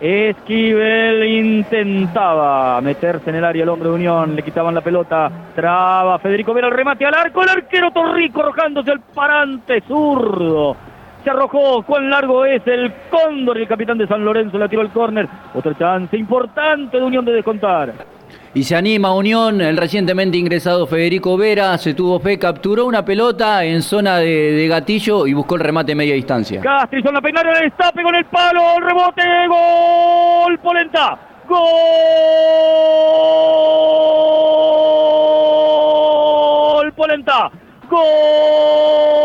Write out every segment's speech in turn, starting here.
Esquivel intentaba meterse en el área el hombre de Unión, le quitaban la pelota, traba Federico Vera el remate al arco, el arquero Torrico arrojándose el parante zurdo. Se arrojó, cuán largo es el cóndor el capitán de San Lorenzo la tiró al córner. Otra chance importante de Unión de descontar. Y se anima Unión, el recientemente ingresado Federico Vera, se tuvo fe, capturó una pelota en zona de, gatillo y buscó el remate media distancia. Castrillo la peinaron el destape con el palo, el rebote, gol, Polenta, gol, Polenta, gol,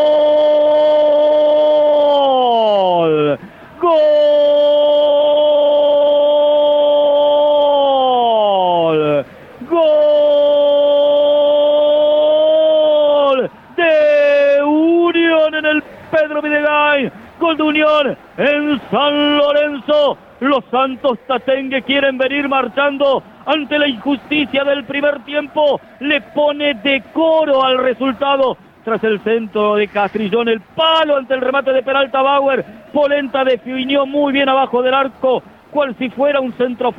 Gol de Unión en San Lorenzo. Los Santos Tatengue quieren venir marchando ante la injusticia del primer tiempo. Le pone decoro al resultado. Tras el centro de Castrillón, el palo ante el remate de Peralta Bauer. Polenta definió muy bien abajo del arco, cual si fuera un centro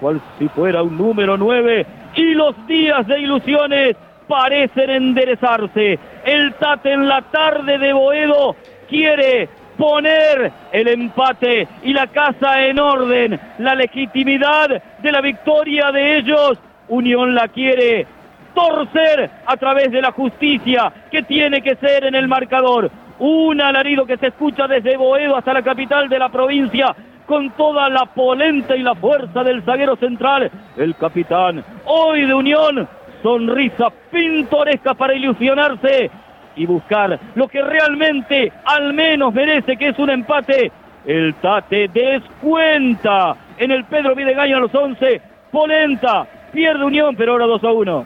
cual si fuera un número 9. Y los días de ilusiones parecen enderezarse. El Tate en la tarde de Boedo quiere poner el empate y la casa en orden, la legitimidad de la victoria de ellos. Unión la quiere torcer a través de la justicia que tiene que ser en el marcador. Un alarido que se escucha desde Boedo hasta la capital de la provincia con toda la polenta y la fuerza del zaguero central, el capitán hoy de Unión, sonrisa pintoresca para ilusionarse y buscar lo que realmente al menos merece, que es un empate. El Tate descuenta en el Pedro Videgaño a los 11. Polenta pierde Unión, pero ahora 2 a 1.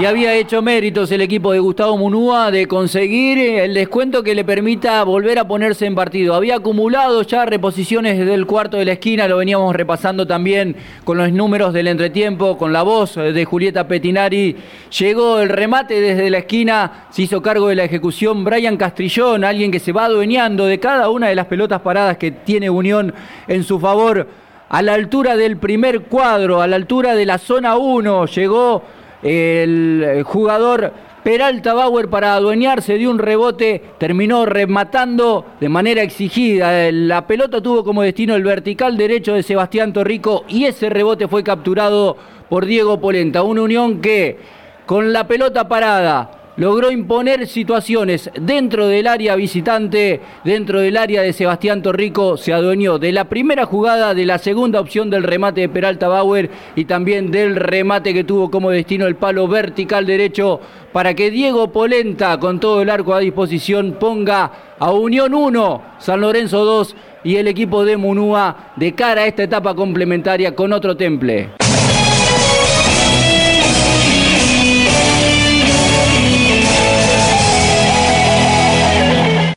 Y había hecho méritos el equipo de Gustavo Munúa de conseguir el descuento que le permita volver a ponerse en partido. Había acumulado ya reposiciones desde el cuarto de la esquina, lo veníamos repasando también con los números del entretiempo, con la voz de Julieta Petinari. Llegó el remate desde la esquina, se hizo cargo de la ejecución Brian Castrillón, alguien que se va adueñando de cada una de las pelotas paradas que tiene Unión en su favor. A la altura del primer cuadro, a la altura de la zona 1, llegó el jugador Peralta Bauer para adueñarse de un rebote terminó rematando de manera exigida. La pelota tuvo como destino el vertical derecho de Sebastián Torrico y ese rebote fue capturado por Diego Polenta. Una unión que con la pelota parada logró imponer situaciones dentro del área visitante, dentro del área de Sebastián Torrico, se adueñó de la primera jugada, de la segunda opción del remate de Peralta Bauer y también del remate que tuvo como destino el palo vertical derecho para que Diego Polenta, con todo el arco a disposición, ponga a Unión 1, San Lorenzo 2 y el equipo de Munúa de cara a esta etapa complementaria con otro temple.